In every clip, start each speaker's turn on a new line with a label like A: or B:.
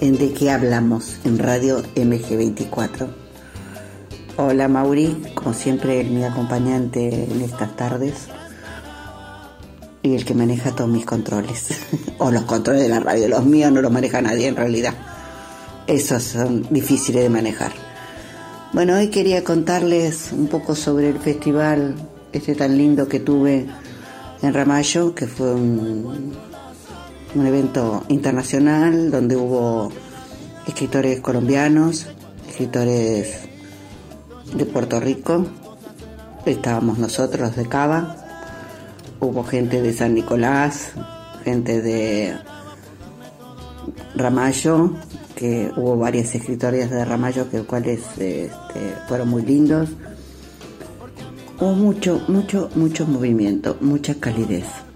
A: en De qué hablamos en Radio MG24. Hola, Mauri, como siempre, mi acompañante en estas tardes y el que maneja todos mis controles. o los controles de la radio. Los míos no los maneja nadie en realidad. Esos son difíciles de manejar. Bueno, hoy quería contarles un poco sobre el festival este tan lindo que tuve en Ramallo, que fue un, un evento internacional donde hubo escritores colombianos, escritores de Puerto Rico, estábamos nosotros de Cava, hubo gente de San Nicolás, gente de Ramallo, que hubo varias escritorias de Ramallo que cuales este, fueron muy lindos. Hubo mucho, mucho, mucho movimiento, mucha calidez.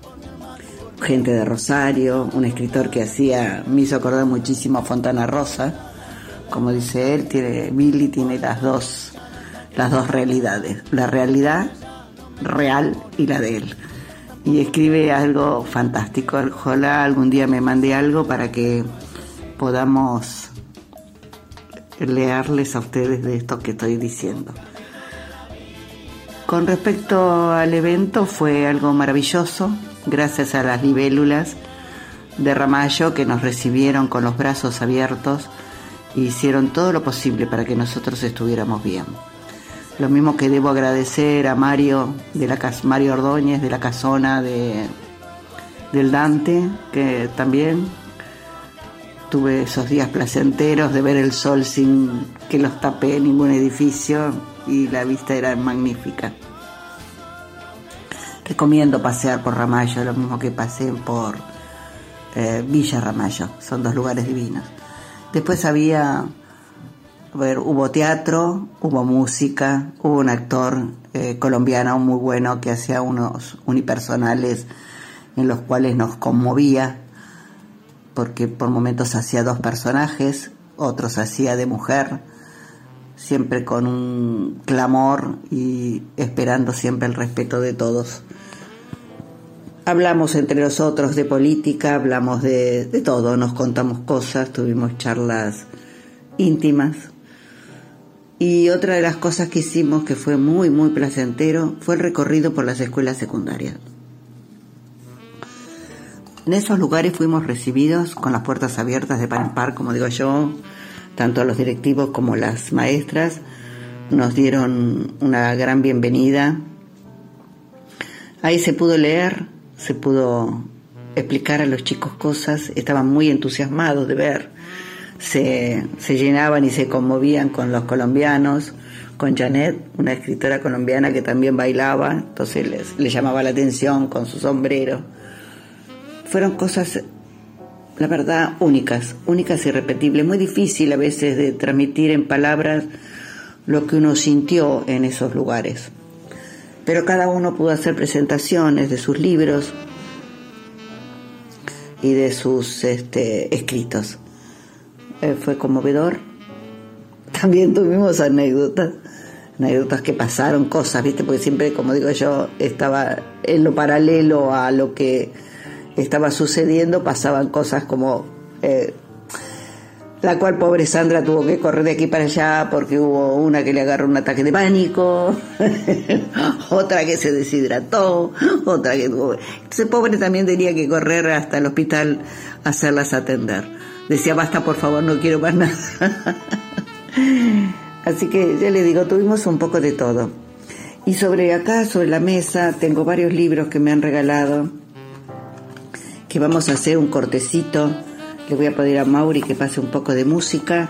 A: Gente de Rosario, un escritor que hacía, me hizo acordar muchísimo a Fontana Rosa. Como dice él, tiene, Billy tiene las dos, las dos realidades. La realidad real y la de él. Y escribe algo fantástico. Ojalá algún día me mande algo para que podamos leerles a ustedes de esto que estoy diciendo. Con respecto al evento fue algo maravilloso, gracias a las libélulas de Ramallo que nos recibieron con los brazos abiertos e hicieron todo lo posible para que nosotros estuviéramos bien. Lo mismo que debo agradecer a Mario de la Mario Ordóñez de la Casona de del Dante, que también tuve esos días placenteros de ver el sol sin que los tapé ningún edificio y la vista era magnífica. Recomiendo pasear por Ramallo, lo mismo que pasé por eh, Villa Ramallo, son dos lugares divinos. Después había, a ver, hubo teatro, hubo música, hubo un actor eh, colombiano muy bueno que hacía unos unipersonales en los cuales nos conmovía, porque por momentos hacía dos personajes, otros hacía de mujer, siempre con un clamor y esperando siempre el respeto de todos. Hablamos entre nosotros de política, hablamos de, de todo, nos contamos cosas, tuvimos charlas íntimas. Y otra de las cosas que hicimos que fue muy, muy placentero fue el recorrido por las escuelas secundarias. En esos lugares fuimos recibidos con las puertas abiertas de par en par, como digo yo, tanto los directivos como las maestras nos dieron una gran bienvenida. Ahí se pudo leer, se pudo explicar a los chicos cosas, estaban muy entusiasmados de ver, se, se llenaban y se conmovían con los colombianos, con Janet, una escritora colombiana que también bailaba, entonces les, les llamaba la atención con su sombrero. Fueron cosas la verdad, únicas, únicas y repetibles. Muy difícil a veces de transmitir en palabras lo que uno sintió en esos lugares. Pero cada uno pudo hacer presentaciones de sus libros y de sus este, escritos. Eh, fue conmovedor. También tuvimos anécdotas, anécdotas que pasaron, cosas, ¿viste? Porque siempre, como digo yo, estaba en lo paralelo a lo que estaba sucediendo, pasaban cosas como eh, la cual pobre Sandra tuvo que correr de aquí para allá porque hubo una que le agarró un ataque de pánico, otra que se deshidrató, otra que tuvo... Entonces pobre también tenía que correr hasta el hospital a hacerlas atender. Decía, basta por favor, no quiero más nada. Así que ya le digo, tuvimos un poco de todo. Y sobre acá, sobre la mesa, tengo varios libros que me han regalado que vamos a hacer un cortecito. Le voy a pedir a Mauri que pase un poco de música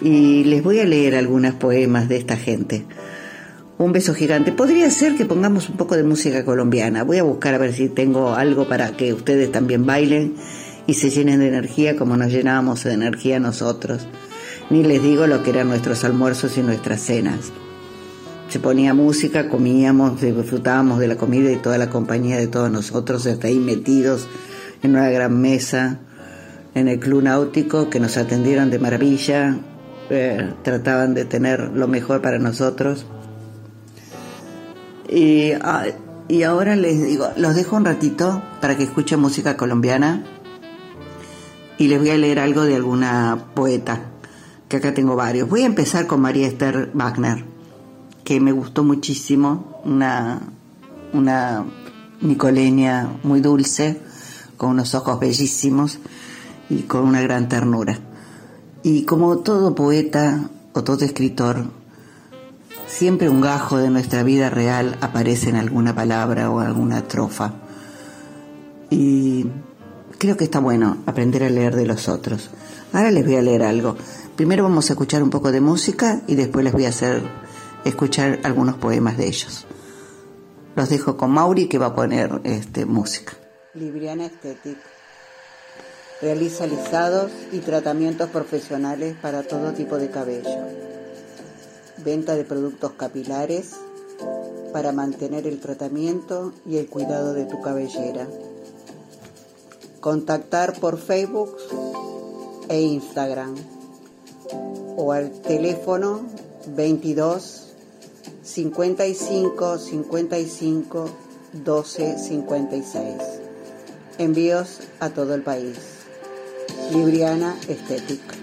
A: y les voy a leer algunos poemas de esta gente. Un beso gigante. Podría ser que pongamos un poco de música colombiana. Voy a buscar a ver si tengo algo para que ustedes también bailen y se llenen de energía como nos llenábamos de energía nosotros. Ni les digo lo que eran nuestros almuerzos y nuestras cenas. Se ponía música, comíamos, disfrutábamos de la comida y toda la compañía de todos nosotros, hasta ahí metidos en una gran mesa, en el club náutico, que nos atendieron de maravilla, eh, trataban de tener lo mejor para nosotros. Y, ah, y ahora les digo, los dejo un ratito para que escuchen música colombiana y les voy a leer algo de alguna poeta, que acá tengo varios. Voy a empezar con María Esther Wagner, que me gustó muchísimo, una, una nicoleña muy dulce, con unos ojos bellísimos y con una gran ternura. Y como todo poeta o todo escritor, siempre un gajo de nuestra vida real aparece en alguna palabra o alguna estrofa. Y creo que está bueno aprender a leer de los otros. Ahora les voy a leer algo. Primero vamos a escuchar un poco de música y después les voy a hacer escuchar algunos poemas de ellos. Los dejo con Mauri que va a poner este, música. Libriana Estética. Realiza lisados y tratamientos profesionales para todo tipo de cabello. Venta de productos capilares para mantener el tratamiento y el cuidado de tu cabellera contactar por Facebook e Instagram o al teléfono 22 55 55 12 56. Envíos a todo el país. Libriana Estética.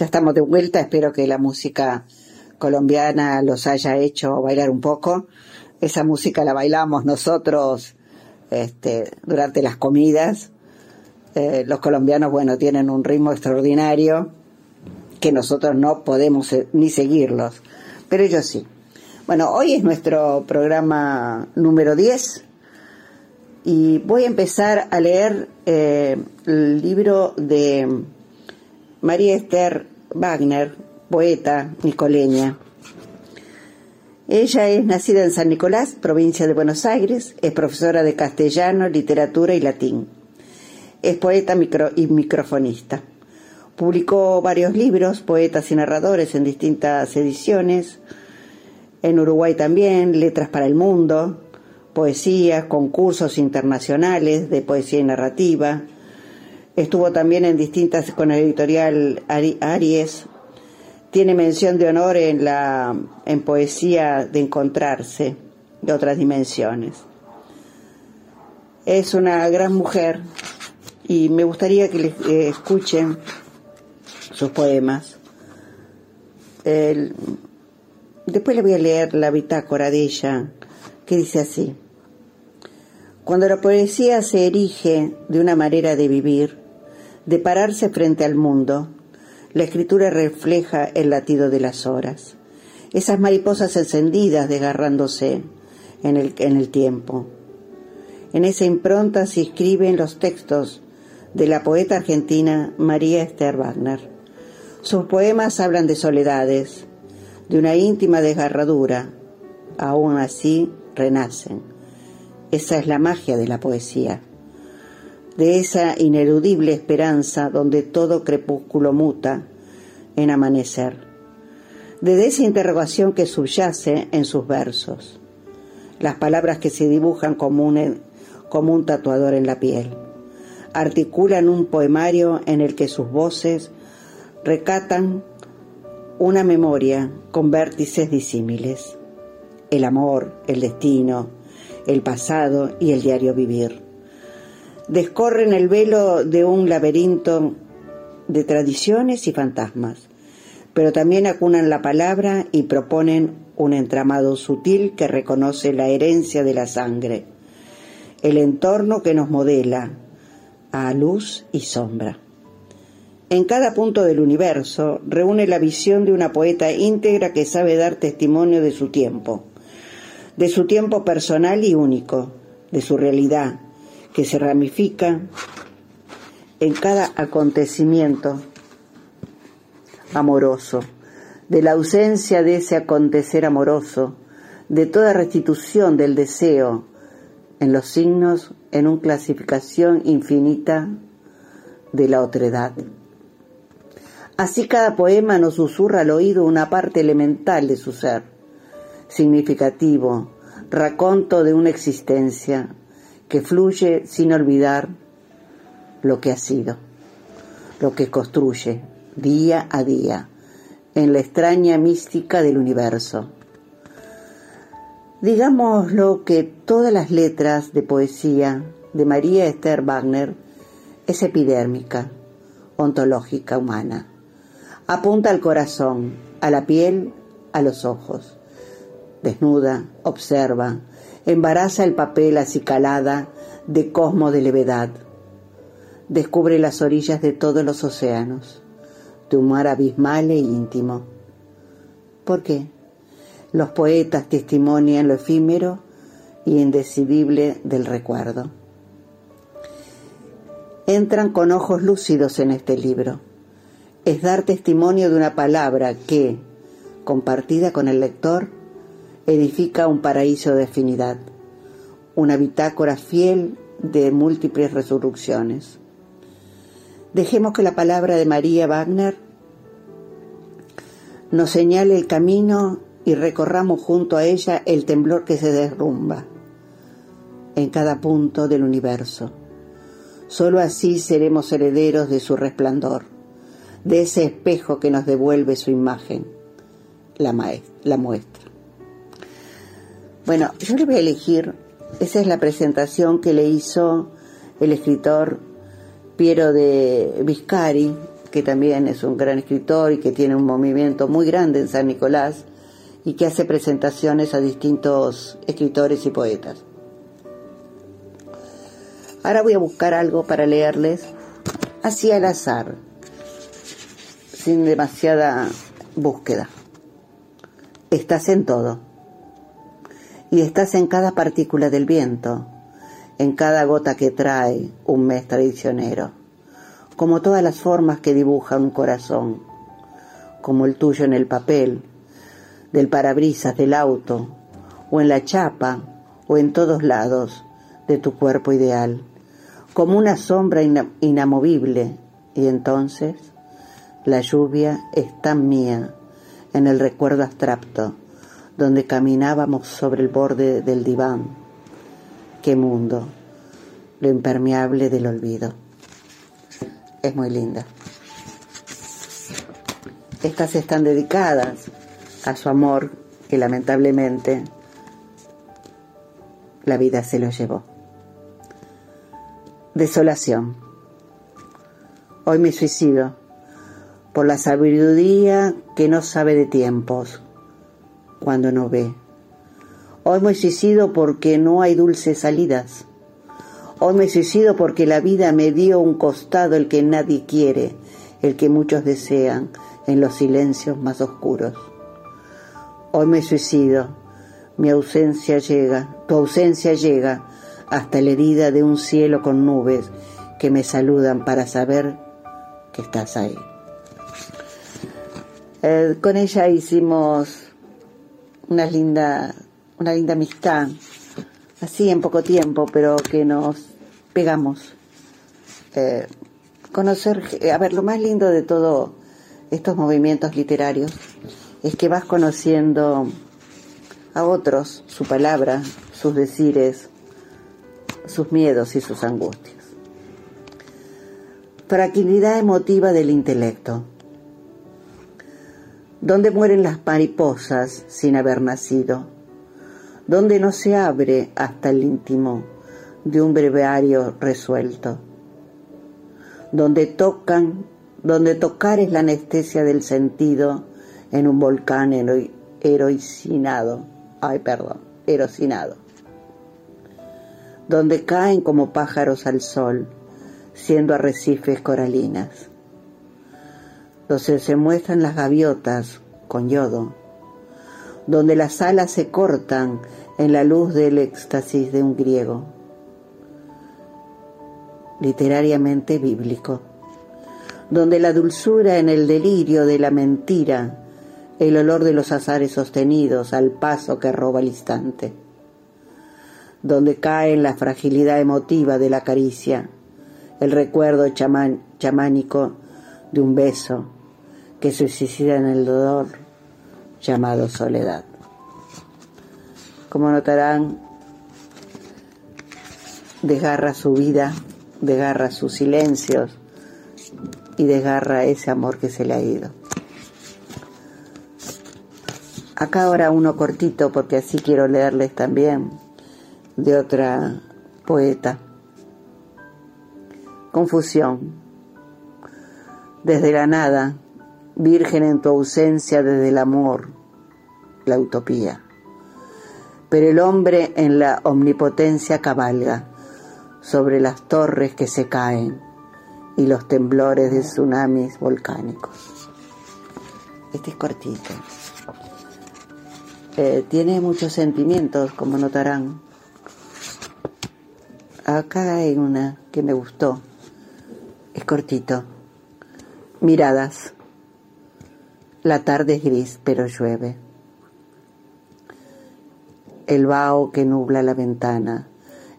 A: Ya estamos de vuelta, espero que la música colombiana los haya hecho bailar un poco. Esa música la bailamos nosotros este, durante las comidas. Eh, los colombianos, bueno, tienen un ritmo extraordinario que nosotros no podemos eh, ni seguirlos, pero ellos sí. Bueno, hoy es nuestro programa número 10 Y voy a empezar a leer eh, el libro de María Esther Wagner, poeta nicoleña. Ella es nacida en San Nicolás, provincia de Buenos Aires, es profesora de castellano, literatura y latín. Es poeta y microfonista. Publicó varios libros, poetas y narradores en distintas ediciones. En Uruguay también, Letras para el Mundo, poesía, concursos internacionales de poesía y narrativa. Estuvo también en distintas con la editorial Aries, tiene mención de honor en la en poesía de encontrarse de otras dimensiones. Es una gran mujer y me gustaría que les eh, escuchen sus poemas. después le voy a leer la bitácora de ella, que dice así. Cuando la poesía se erige de una manera de vivir, de pararse frente al mundo, la escritura refleja el latido de las horas, esas mariposas encendidas desgarrándose en el, tiempo. En esa impronta se escriben los textos de la poeta argentina María Esther Wagner. Sus poemas hablan de soledades, de una íntima desgarradura, aún así renacen. Esa es la magia de la poesía de esa ineludible esperanza donde todo crepúsculo muta en amanecer, de esa interrogación que subyace en sus versos, las palabras que se dibujan como un, como un tatuador en la piel, articulan un poemario en el que sus voces recatan una memoria con vértices disímiles, el amor, el destino, el pasado y el diario vivir descorren el velo de un laberinto de tradiciones y fantasmas, pero también acunan la palabra y proponen un entramado sutil que reconoce la herencia de la sangre, el entorno que nos modela a luz y sombra. En cada punto del universo reúne la visión de una poeta íntegra que sabe dar testimonio de su tiempo, de su tiempo personal y único, de su realidad, que se ramifica en cada acontecimiento amoroso, de la ausencia de ese acontecer amoroso, de toda restitución del deseo en los signos en una clasificación infinita de la otredad. Así cada poema nos susurra al oído una parte elemental de su ser, significativo, raconto de una existencia, que fluye sin olvidar lo que ha sido, lo que construye día a día en la extraña mística del universo. Digámoslo que todas las letras de poesía de María Esther Wagner es epidérmica, ontológica, humana. Apunta al corazón, a la piel, a los ojos. Desnuda, observa, embaraza el papel acicalada de cosmo de levedad. Descubre las orillas de todos los océanos, de un mar abismal e íntimo. ¿Por qué? Los poetas testimonian lo efímero y indecidible del recuerdo. Entran con ojos lúcidos en este libro. Es dar testimonio de una palabra que, compartida con el lector, edifica un paraíso de afinidad, una bitácora fiel de múltiples resurrecciones. Dejemos que la palabra de María Wagner nos señale el camino y recorramos junto a ella el temblor que se derrumba en cada punto del universo. Solo así seremos herederos de su resplandor, de ese espejo que nos devuelve su imagen, la, la muestra. Bueno, yo le voy a elegir, esa es la presentación que le hizo el escritor Piero de Viscari, que también es un gran escritor y que tiene un movimiento muy grande en San Nicolás y que hace presentaciones a distintos escritores y poetas. Ahora voy a buscar algo para leerles así al azar, sin demasiada búsqueda. Estás en todo y estás en cada partícula del viento, en cada gota que trae un mes traicionero, como todas las formas que dibujan un corazón, como el tuyo en el papel, del parabrisas del auto, o en la chapa, o en todos lados de tu cuerpo ideal, como una sombra inamovible, y entonces la lluvia es tan mía en el recuerdo abstracto, donde caminábamos sobre el borde del diván. Qué mundo, lo impermeable del olvido. Es muy linda. Estas están dedicadas a su amor que lamentablemente la vida se lo llevó. Desolación. Hoy me suicido por la sabiduría que no sabe de tiempos cuando no ve. Hoy me suicido porque no hay dulces salidas. Hoy me suicido porque la vida me dio un costado el que nadie quiere, el que muchos desean en los silencios más oscuros. Hoy me suicido, mi ausencia llega, tu ausencia llega hasta la herida de un cielo con nubes que me saludan para saber que estás ahí. Eh, con ella hicimos una linda, una linda amistad, así en poco tiempo, pero que nos pegamos. Eh, conocer, a ver, lo más lindo de todos estos movimientos literarios es que vas conociendo a otros, su palabra, sus decires, sus miedos y sus angustias. Tranquilidad emotiva del intelecto donde mueren las mariposas sin haber nacido, donde no se abre hasta el íntimo de un breviario resuelto, donde tocan, donde tocar es la anestesia del sentido en un volcán heroicinado, ay perdón, erocinado, donde caen como pájaros al sol, siendo arrecifes coralinas donde se muestran las gaviotas con yodo, donde las alas se cortan en la luz del éxtasis de un griego, literariamente bíblico, donde la dulzura en el delirio de la mentira, el olor de los azares sostenidos al paso que roba el instante, donde cae en la fragilidad emotiva de la caricia, el recuerdo chamánico de un beso, que se suicida en el dolor llamado soledad. Como notarán, desgarra su vida, desgarra sus silencios y desgarra ese amor que se le ha ido. Acá ahora uno cortito porque así quiero leerles también de otra poeta. Confusión. Desde la nada, Virgen en tu ausencia desde el amor, la utopía. Pero el hombre en la omnipotencia cabalga sobre las torres que se caen y los temblores de tsunamis volcánicos. Este es cortito. Eh, tiene muchos sentimientos, como notarán. Acá hay una que me gustó. Es cortito. Miradas. La tarde es gris, pero llueve. El vaho que nubla la ventana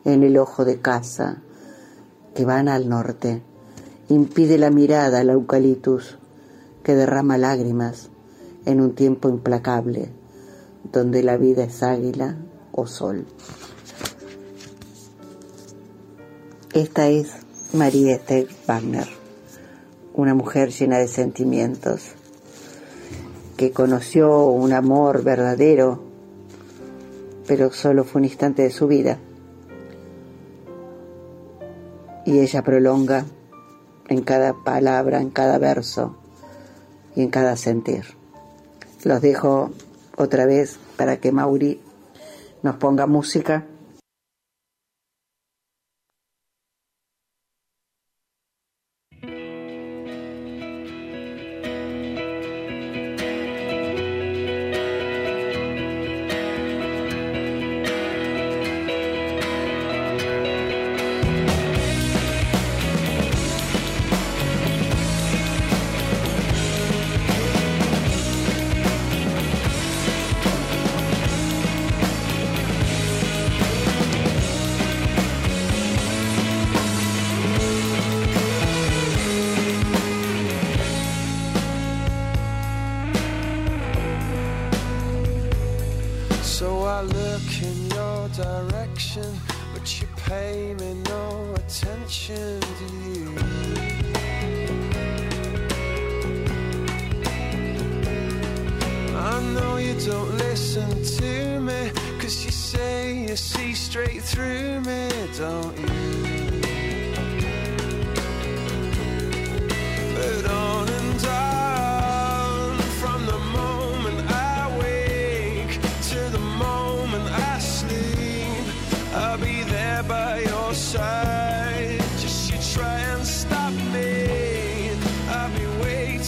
A: en el ojo de casa que van al norte impide la mirada al eucaliptus que derrama lágrimas en un tiempo implacable donde la vida es águila o sol. Esta es María Esther Wagner, una mujer llena de sentimientos que conoció un amor verdadero, pero solo fue un instante de su vida. Y ella prolonga en cada palabra, en cada verso y en cada sentir. Los dejo otra vez para que Mauri nos ponga música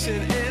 B: Jason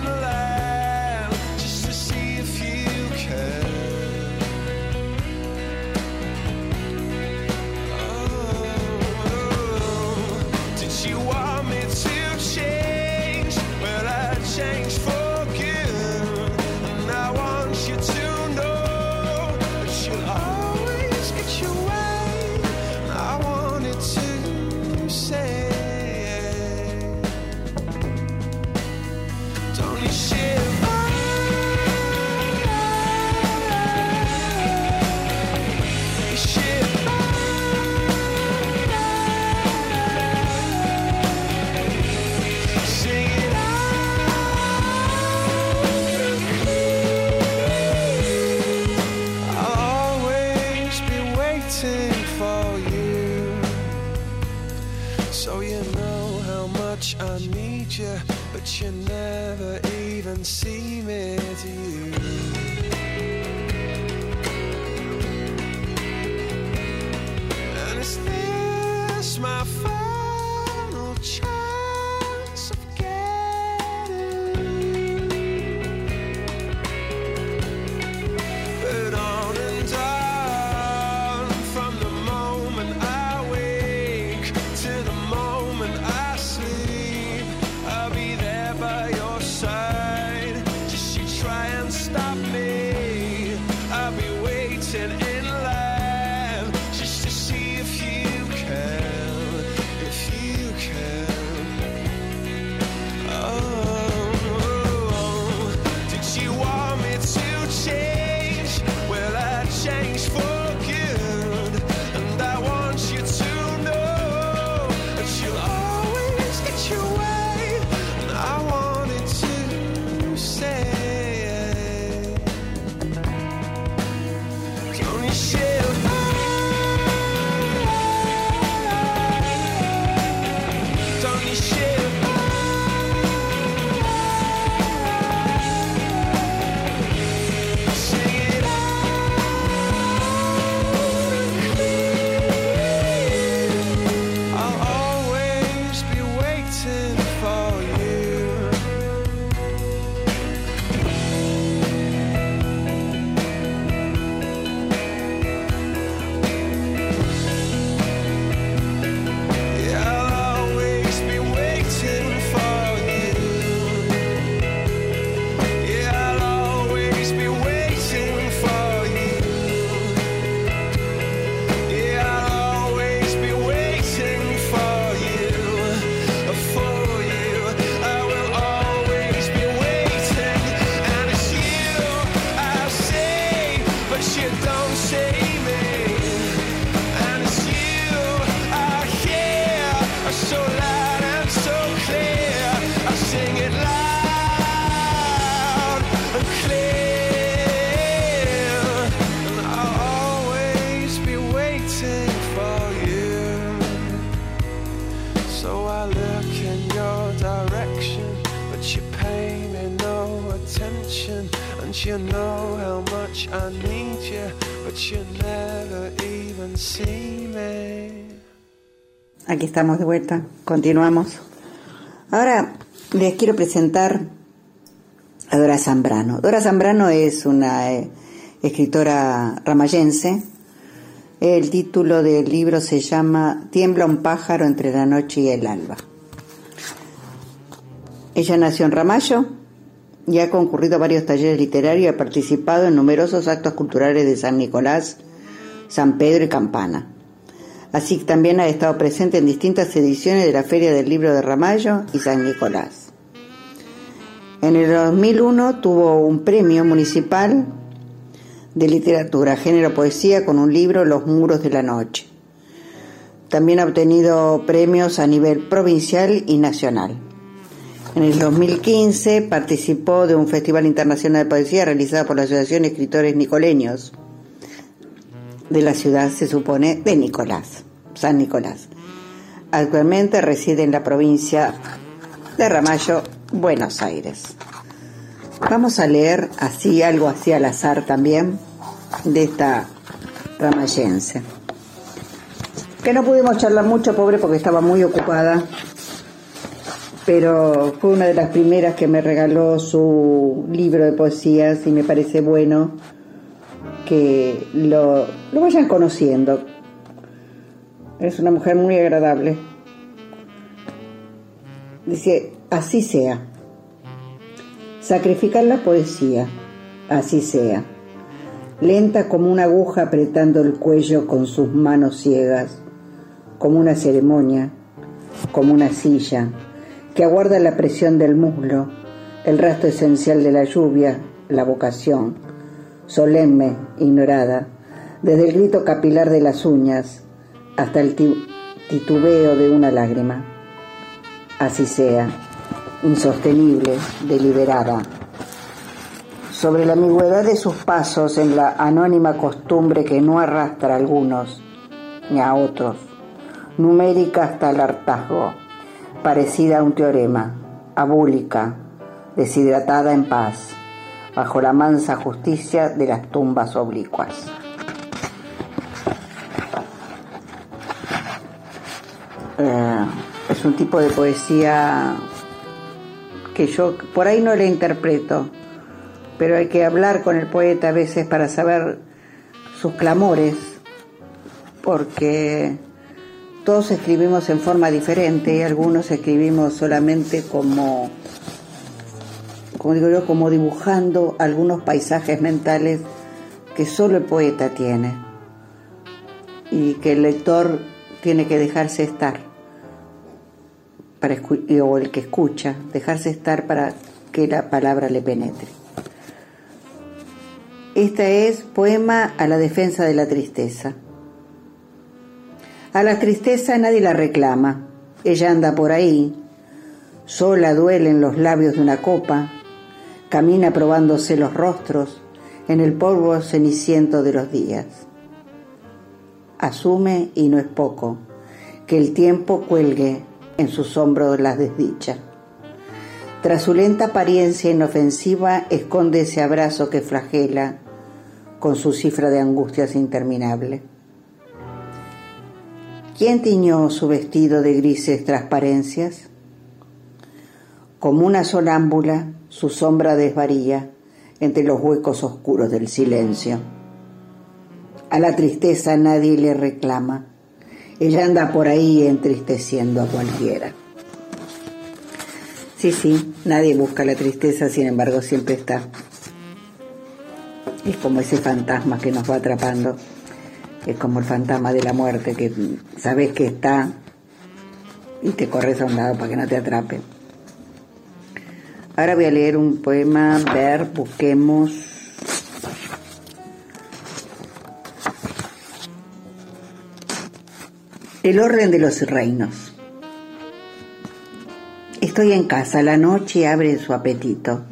B: You know how much I need you, but you never even see me?
A: Aquí estamos de vuelta, continuamos. Ahora les quiero presentar a Dora Zambrano. Dora Zambrano es una eh, escritora ramayense. El título del libro se llama Tiembla un pájaro entre la noche y el alba. Ella nació en Ramallo, y ha concurrido a varios talleres literarios y ha participado en numerosos actos culturales de San Nicolás, San Pedro y Campana. Así que también ha estado presente en distintas ediciones de la Feria del Libro de Ramallo y San Nicolás. En el 2001 tuvo un premio municipal de literatura, género poesía, con un libro Los muros de la noche. También ha obtenido premios a nivel provincial y nacional. En el 2015 participó de un Festival Internacional de Poesía realizado por la Asociación de Escritores Nicoleños de la ciudad, se supone, de Nicolás, San Nicolás. Actualmente reside en la provincia de Ramallo, Buenos Aires. Vamos a leer así, algo así al azar también, de esta ramallense que no pudimos charlar mucho, pobre, porque estaba muy ocupada, pero fue una de las primeras que me regaló su libro de poesías y me parece bueno que lo, lo vayan conociendo. Es una mujer muy agradable. Dice, así sea. Sacrificar la poesía, así sea. Lenta como una aguja apretando el cuello con sus manos ciegas como una ceremonia, como una silla, que aguarda la presión del muslo, el rastro esencial de la lluvia, la vocación, solemne, ignorada, desde el grito capilar de las uñas hasta el titubeo de una lágrima. Así sea, insostenible, deliberada. Sobre la ambigüedad de sus pasos en la anónima costumbre que no arrastra a algunos ni a otros, numérica hasta el hartazgo, parecida a un teorema, abúlica, deshidratada en paz, bajo la mansa justicia de las tumbas oblicuas. Eh, es un tipo de poesía que yo por ahí no le interpreto, pero hay que hablar con el poeta a veces para saber sus clamores, porque todos escribimos en forma diferente y algunos escribimos solamente como, como digo yo, como dibujando algunos paisajes mentales que solo el poeta tiene y que el lector tiene que dejarse estar para, o el que escucha, dejarse estar para que la palabra le penetre. Esta es Poema a la defensa de la tristeza. A la tristeza nadie la reclama. Ella anda por ahí, sola duele en los labios de una copa, camina probándose los rostros en el polvo ceniciento de los días. Asume, y no es poco, que el tiempo cuelgue en sus hombros las desdichas. Tras su lenta apariencia inofensiva esconde ese abrazo que flagela con su cifra de angustias interminable. ¿Quién tiñó su vestido de grises transparencias? Como una sonámbula, su sombra desvaría entre los huecos oscuros del silencio. A la tristeza nadie le reclama. Ella anda por ahí entristeciendo a cualquiera. Sí, sí, nadie busca la tristeza, sin embargo siempre está. Es como ese fantasma que nos va atrapando es como el fantasma de la muerte, que sabes que está y te corres a un lado para que no te atrape. Ahora voy a leer un poema, ver, busquemos. El orden de los reinos. Estoy en casa, la noche abre su apetito,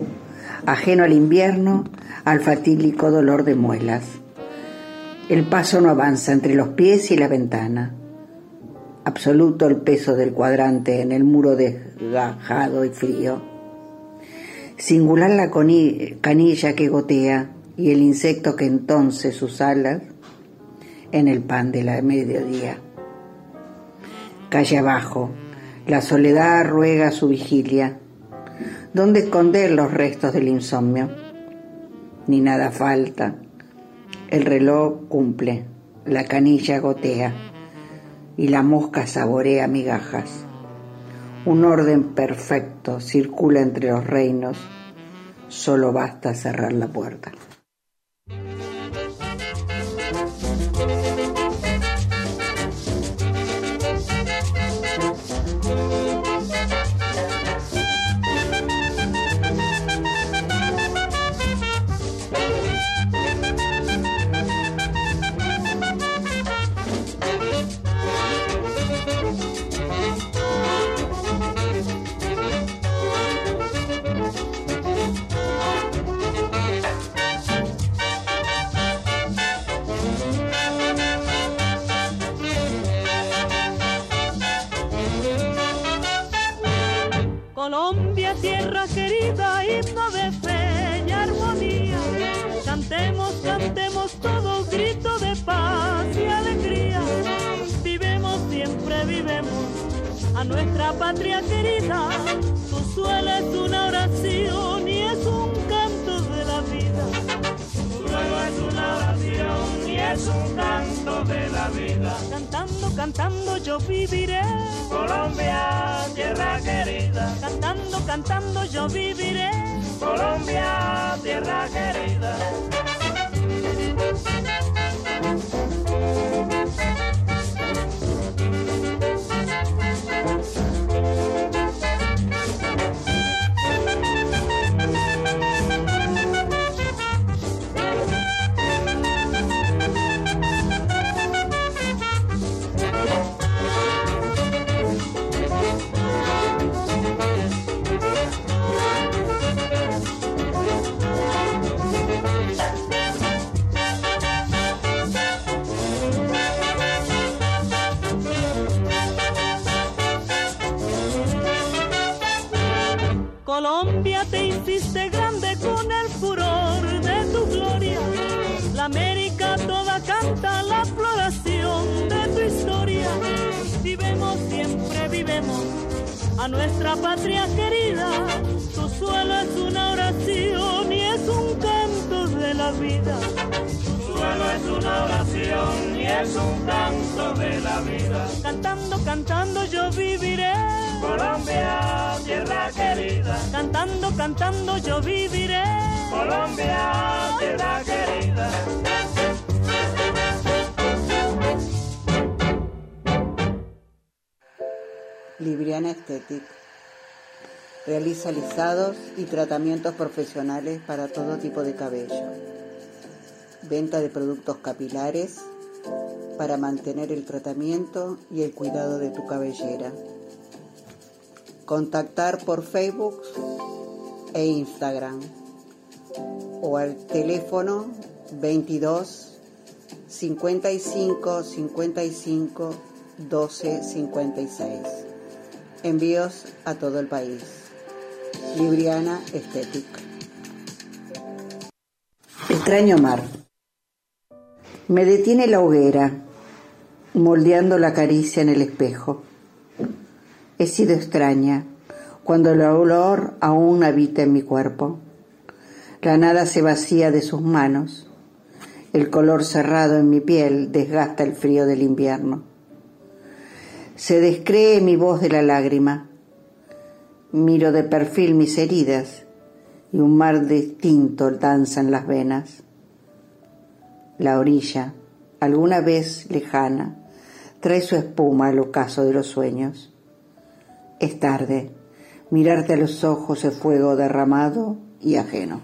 A: ajeno al invierno, al fatídico dolor de muelas el paso no avanza entre los pies y la ventana. Absoluto el peso del cuadrante en el muro desgajado y frío. Singular la canilla que gotea y el insecto que entonces sus alas en el pan de la mediodía. Calle abajo, la soledad ruega su vigilia. ¿Dónde esconder los restos del insomnio? Ni nada falta el reloj cumple, la canilla gotea y la mosca saborea migajas. Un orden perfecto circula entre los reinos, solo basta cerrar la puerta.
C: Patria querida. Su suelo es una oración y es un canto de la vida.
D: Su suelo es una oración y es un canto de la vida.
C: Cantando, cantando yo viviré.
D: Colombia, tierra querida.
C: Cantando, cantando yo viviré.
D: Colombia, tierra querida.
C: A nuestra patria querida. Tu suelo es una oración y es un canto de la vida.
D: Tu suelo es una oración y es un canto de la vida.
C: Cantando, cantando yo viviré.
D: Colombia, tierra querida.
C: Cantando, cantando yo viviré.
D: Colombia, tierra querida.
A: Libriana Estética. Realiza lisados y tratamientos profesionales para todo tipo de cabello. Venta de productos capilares para mantener el tratamiento y el cuidado de tu cabellera. Contactar por Facebook e Instagram o al teléfono 22 55 55 12 56. Envíos a todo el país. Libriana Estética. Extraño mar. Me detiene la hoguera, moldeando la caricia en el espejo. He sido extraña cuando el olor aún habita en mi cuerpo. La nada se vacía de sus manos. El color cerrado en mi piel desgasta el frío del invierno. Se descree mi voz de la lágrima. Miro de perfil mis heridas y un mar distinto danza en las venas. La orilla, alguna vez lejana, trae su espuma al ocaso de los sueños. Es tarde. Mirarte a los ojos es fuego derramado y ajeno.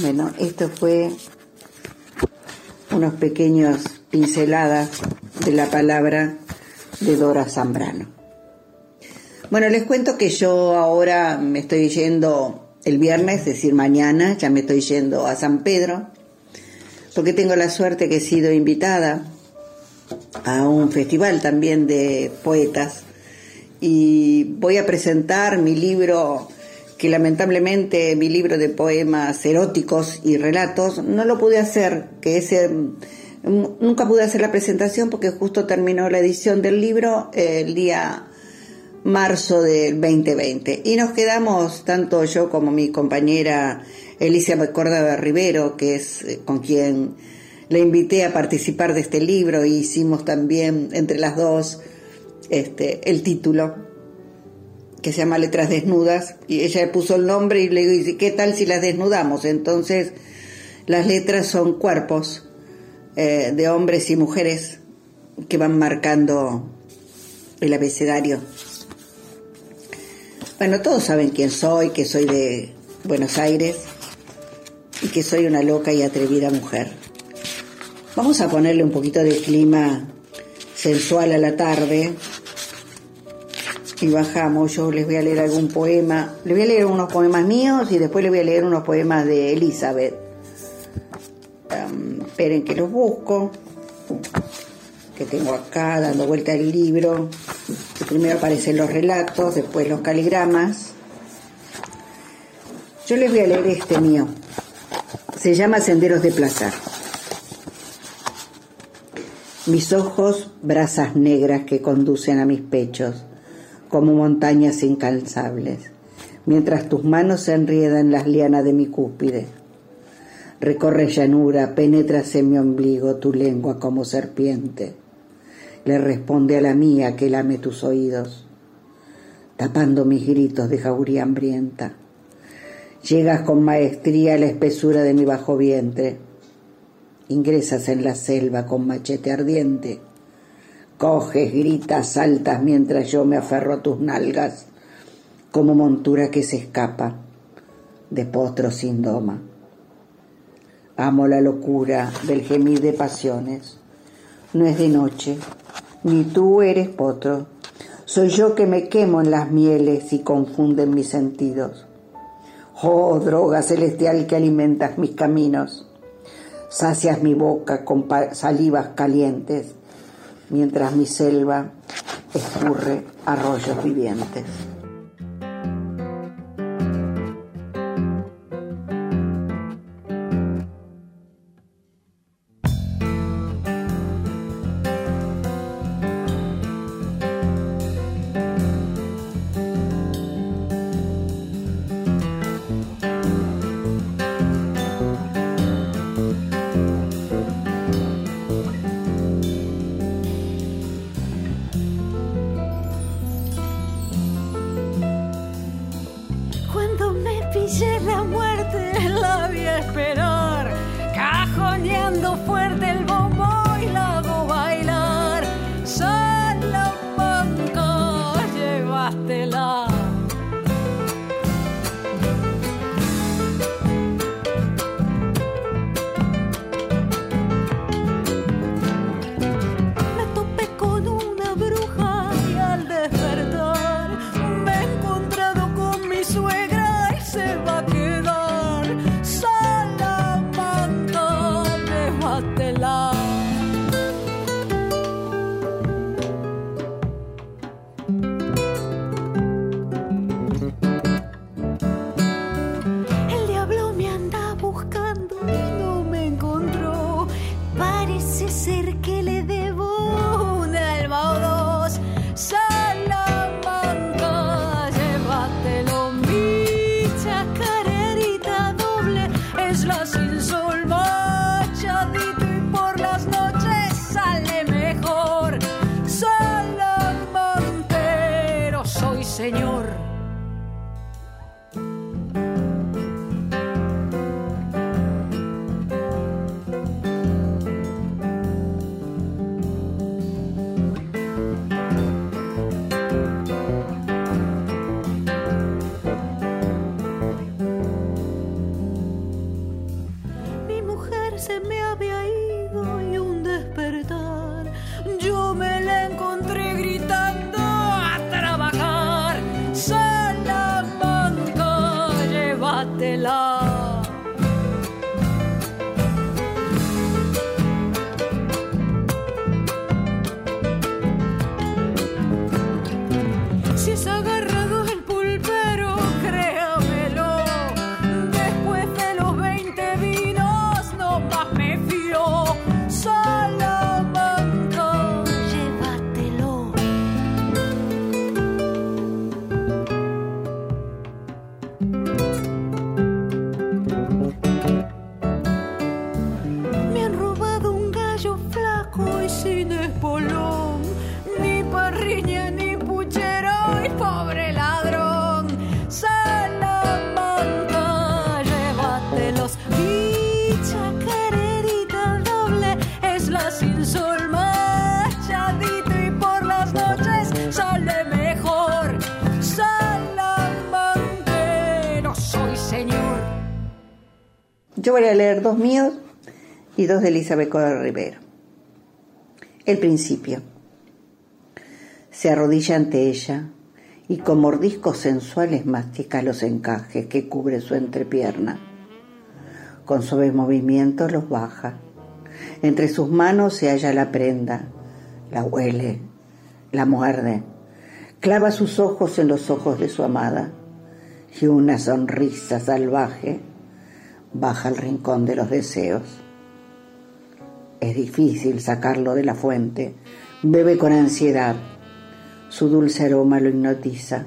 A: Bueno, esto fue unos pequeños pinceladas de la palabra de Dora Zambrano. Bueno, les cuento que yo ahora me estoy yendo el viernes, es decir, mañana, ya me estoy yendo a San Pedro, porque tengo la suerte que he sido invitada a un festival también de poetas y voy a presentar mi libro que lamentablemente mi libro de poemas eróticos y relatos no lo pude hacer, que ese nunca pude hacer la presentación porque justo terminó la edición del libro el día marzo del 2020 y nos quedamos tanto yo como mi compañera Alicia Córdoba Rivero, que es eh, con quien la invité a participar de este libro y hicimos también entre las dos este, el título que se llama Letras Desnudas, y ella puso el nombre y le digo, ¿qué tal si las desnudamos? Entonces, las letras son cuerpos eh, de hombres y mujeres que van marcando el abecedario. Bueno, todos saben quién soy, que soy de Buenos Aires y que soy una loca y atrevida mujer. Vamos a ponerle un poquito de clima sensual a la tarde, y bajamos. Yo les voy a leer algún poema. Les voy a leer unos poemas míos y después les voy a leer unos poemas de Elizabeth. Um, esperen que los busco. Que tengo acá dando vuelta el libro. Primero aparecen los relatos, después los caligramas. Yo les voy a leer este mío. Se llama Senderos de Placer.
E: Mis ojos, brasas negras que conducen a mis pechos, como montañas incansables, mientras tus manos se enriedan las lianas de mi cúspide. Recorre llanura, penetras en mi ombligo tu lengua como serpiente. Le responde a la mía que lame tus oídos, tapando mis gritos de jauría hambrienta. Llegas con maestría a la espesura de mi bajo vientre ingresas en la selva con machete ardiente. Coges, gritas, saltas mientras yo me aferro a tus nalgas, como montura que se escapa de potro sin doma. Amo la locura del gemir de pasiones. No es de noche, ni tú eres potro. Soy yo que me quemo en las mieles y confunden mis sentidos. Oh, droga celestial que alimentas mis caminos sacias mi boca con salivas calientes, mientras mi selva escurre arroyos vivientes. Dos míos y dos de Elizabeth Cora Rivero. El principio. Se arrodilla ante ella y con mordiscos sensuales mastica los encajes que cubre su entrepierna. Con suaves movimientos los baja. Entre sus manos se halla la prenda, la huele, la muerde, clava sus ojos en los ojos de su amada y una sonrisa salvaje baja al rincón de los deseos.
A: Es difícil sacarlo de la fuente. Bebe con ansiedad. Su dulce aroma lo hipnotiza.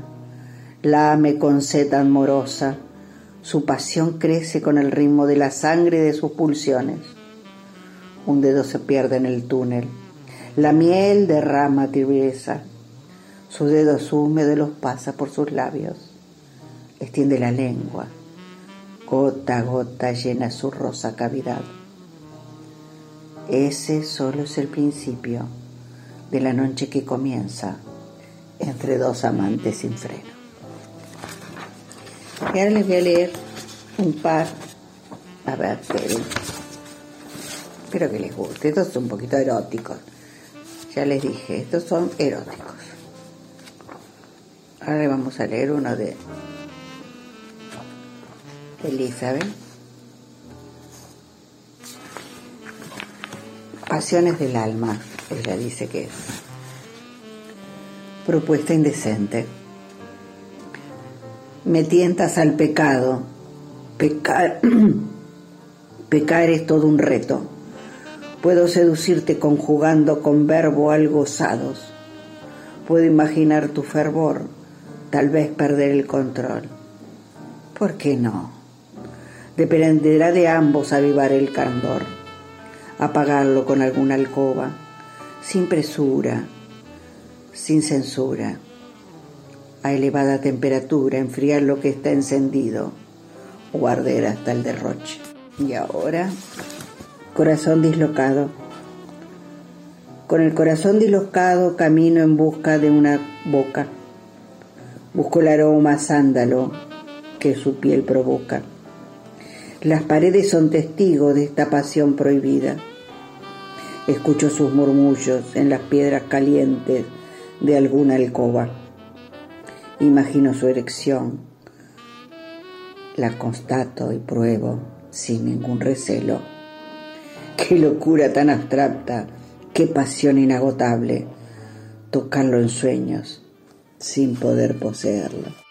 A: Lame con sed amorosa. Su pasión crece con el ritmo de la sangre de sus pulsiones. Un dedo se pierde en el túnel. La miel derrama tibieza. Sus dedos húmedos los pasa por sus labios. Extiende la lengua. Gota a gota llena su rosa cavidad. Ese solo es el principio de la noche que comienza entre dos amantes sin freno. Y ahora les voy a leer un par. A ver. Espero que les guste. Estos son un poquito eróticos. Ya les dije, estos son eróticos. Ahora vamos a leer uno de Elizabeth. Pasiones del alma, ella dice que es. Propuesta indecente. Me tientas al pecado. Pecar, pecar es todo un reto. Puedo seducirte conjugando con verbo algo osados. Puedo imaginar tu fervor, tal vez perder el control. ¿Por qué no? Dependerá de ambos avivar el candor, apagarlo con alguna alcoba, sin presura, sin censura, a elevada temperatura, enfriar lo que está encendido o arder hasta el derroche. Y ahora, corazón dislocado. Con el corazón dislocado camino en busca de una boca. Busco el aroma sándalo que su piel provoca. Las paredes son testigos de esta pasión prohibida. Escucho sus murmullos en las piedras calientes de alguna alcoba. Imagino su erección. La constato y pruebo sin ningún recelo. Qué locura tan abstracta, qué pasión inagotable, tocarlo en sueños sin poder poseerlo.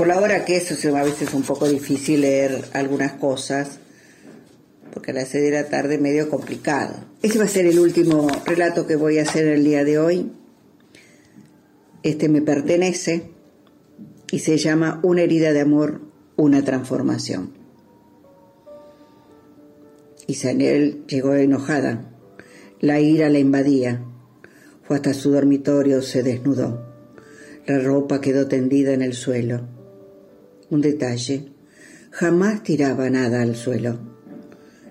A: Por la hora que es, a veces es un poco difícil leer algunas cosas, porque a las 6 de la tarde medio complicado. Ese va a ser el último relato que voy a hacer el día de hoy. Este me pertenece y se llama Una herida de amor, una transformación. Isabel llegó enojada. La ira la invadía. Fue hasta su dormitorio, se desnudó. La ropa quedó tendida en el suelo. Un detalle. Jamás tiraba nada al suelo.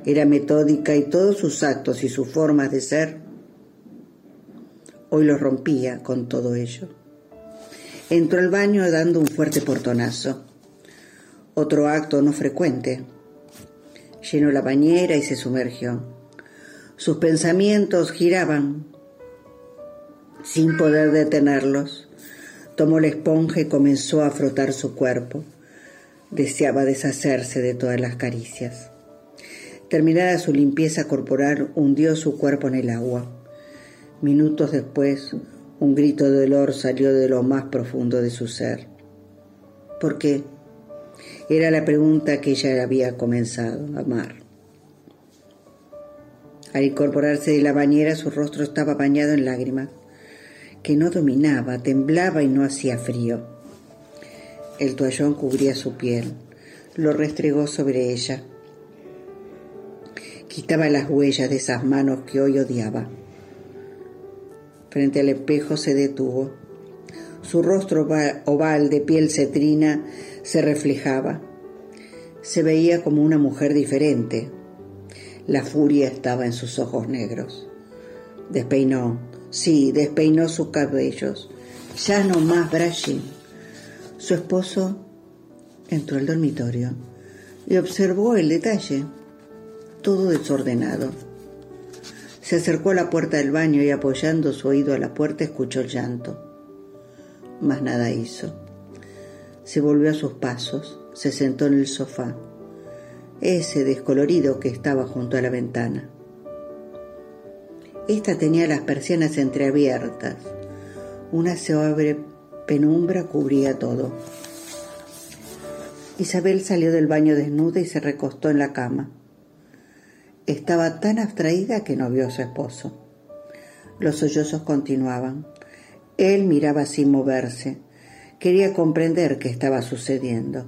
A: Era metódica y todos sus actos y sus formas de ser, hoy los rompía con todo ello. Entró al baño dando un fuerte portonazo. Otro acto no frecuente. Llenó la bañera y se sumergió. Sus pensamientos giraban sin poder detenerlos. Tomó la esponja y comenzó a frotar su cuerpo. Deseaba deshacerse de todas las caricias. Terminada su limpieza corporal, hundió su cuerpo en el agua. Minutos después, un grito de dolor salió de lo más profundo de su ser. ¿Por qué? Era la pregunta que ella había comenzado a amar. Al incorporarse de la bañera, su rostro estaba bañado en lágrimas, que no dominaba, temblaba y no hacía frío. El toallón cubría su piel, lo restregó sobre ella. Quitaba las huellas de esas manos que hoy odiaba. Frente al espejo se detuvo. Su rostro oval de piel cetrina se reflejaba. Se veía como una mujer diferente. La furia estaba en sus ojos negros. Despeinó, sí, despeinó sus cabellos. Ya no más brushing. Su esposo entró al dormitorio y observó el detalle, todo desordenado. Se acercó a la puerta del baño y apoyando su oído a la puerta escuchó el llanto. Mas nada hizo. Se volvió a sus pasos, se sentó en el sofá, ese descolorido que estaba junto a la ventana. Esta tenía las persianas entreabiertas. Una suave penumbra cubría todo. Isabel salió del baño desnuda y se recostó en la cama. Estaba tan abstraída que no vio a su esposo. Los sollozos continuaban. Él miraba sin moverse. Quería comprender qué estaba sucediendo.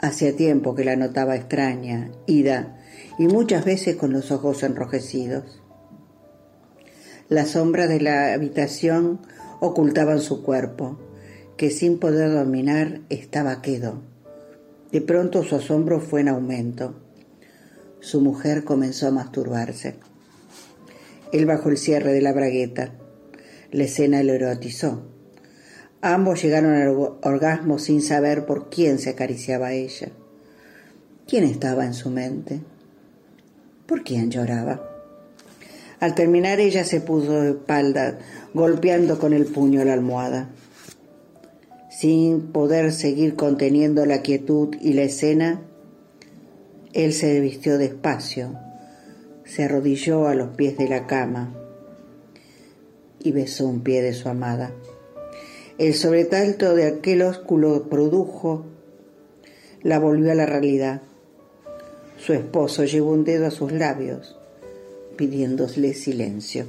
A: Hacía tiempo que la notaba extraña, ida, y muchas veces con los ojos enrojecidos. Las sombras de la habitación ocultaban su cuerpo, que sin poder dominar estaba quedo. De pronto su asombro fue en aumento. Su mujer comenzó a masturbarse. Él bajó el cierre de la bragueta. La escena lo erotizó. Ambos llegaron al orgasmo sin saber por quién se acariciaba a ella. ¿Quién estaba en su mente? ¿Por quién lloraba? Al terminar ella se puso de espalda, golpeando con el puño la almohada. Sin poder seguir conteniendo la quietud y la escena, él se vistió despacio, se arrodilló a los pies de la cama y besó un pie de su amada. El sobretalto de aquel ósculo produjo, la volvió a la realidad. Su esposo llevó un dedo a sus labios, pidiéndole silencio.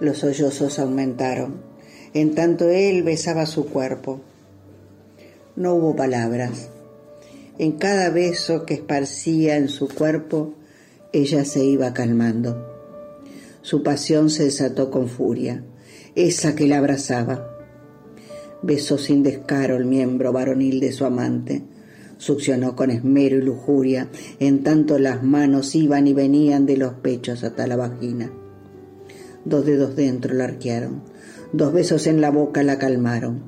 A: Los sollozos aumentaron, en tanto él besaba su cuerpo. No hubo palabras. En cada beso que esparcía en su cuerpo, ella se iba calmando. Su pasión se desató con furia, esa que la abrazaba. Besó sin descaro el miembro varonil de su amante, Succionó con esmero y lujuria, en tanto las manos iban y venían de los pechos hasta la vagina. Dos dedos dentro la arquearon, dos besos en la boca la calmaron.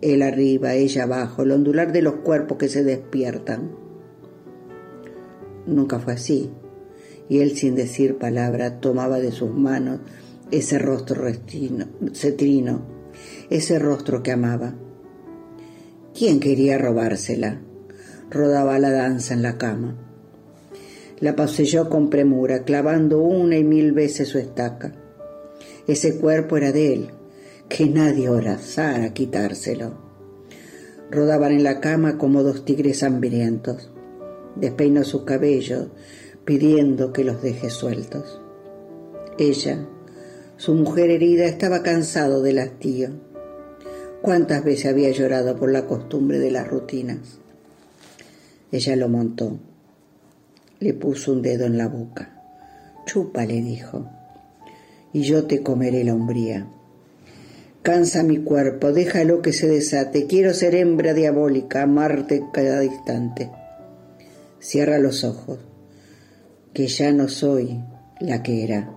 A: Él arriba, ella abajo, el ondular de los cuerpos que se despiertan. Nunca fue así, y él sin decir palabra tomaba de sus manos ese rostro restino, cetrino, ese rostro que amaba. ¿Quién quería robársela? Rodaba la danza en la cama. La poseyó con premura, clavando una y mil veces su estaca. Ese cuerpo era de él, que nadie osara quitárselo. Rodaban en la cama como dos tigres hambrientos. Despeinó sus cabellos, pidiendo que los deje sueltos. Ella, su mujer herida, estaba cansado del hastío. ¿Cuántas veces había llorado por la costumbre de las rutinas? Ella lo montó. Le puso un dedo en la boca. Chupa, le dijo, y yo te comeré la umbría. Cansa mi cuerpo, déjalo que se desate. Quiero ser hembra diabólica, amarte cada instante. Cierra los ojos, que ya no soy la que era.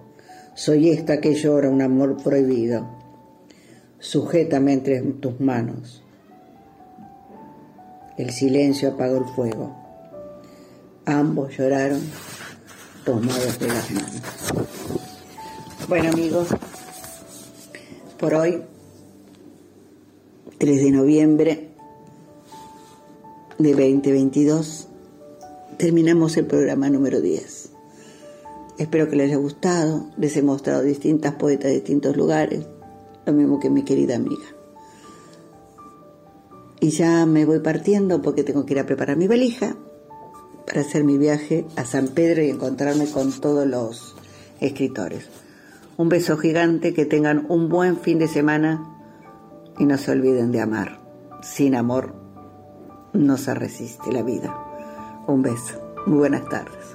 A: Soy esta que llora un amor prohibido. Sujétame entre tus manos. El silencio apagó el fuego. Ambos lloraron tomados de las manos. Bueno amigos, por hoy, 3 de noviembre de 2022, terminamos el programa número 10. Espero que les haya gustado, les he mostrado distintas poetas de distintos lugares, lo mismo que mi querida amiga. Y ya me voy partiendo porque tengo que ir a preparar mi valija para hacer mi viaje a San Pedro y encontrarme con todos los escritores. Un beso gigante, que tengan un buen fin de semana y no se olviden de amar. Sin amor no se resiste la vida. Un beso. Muy buenas tardes.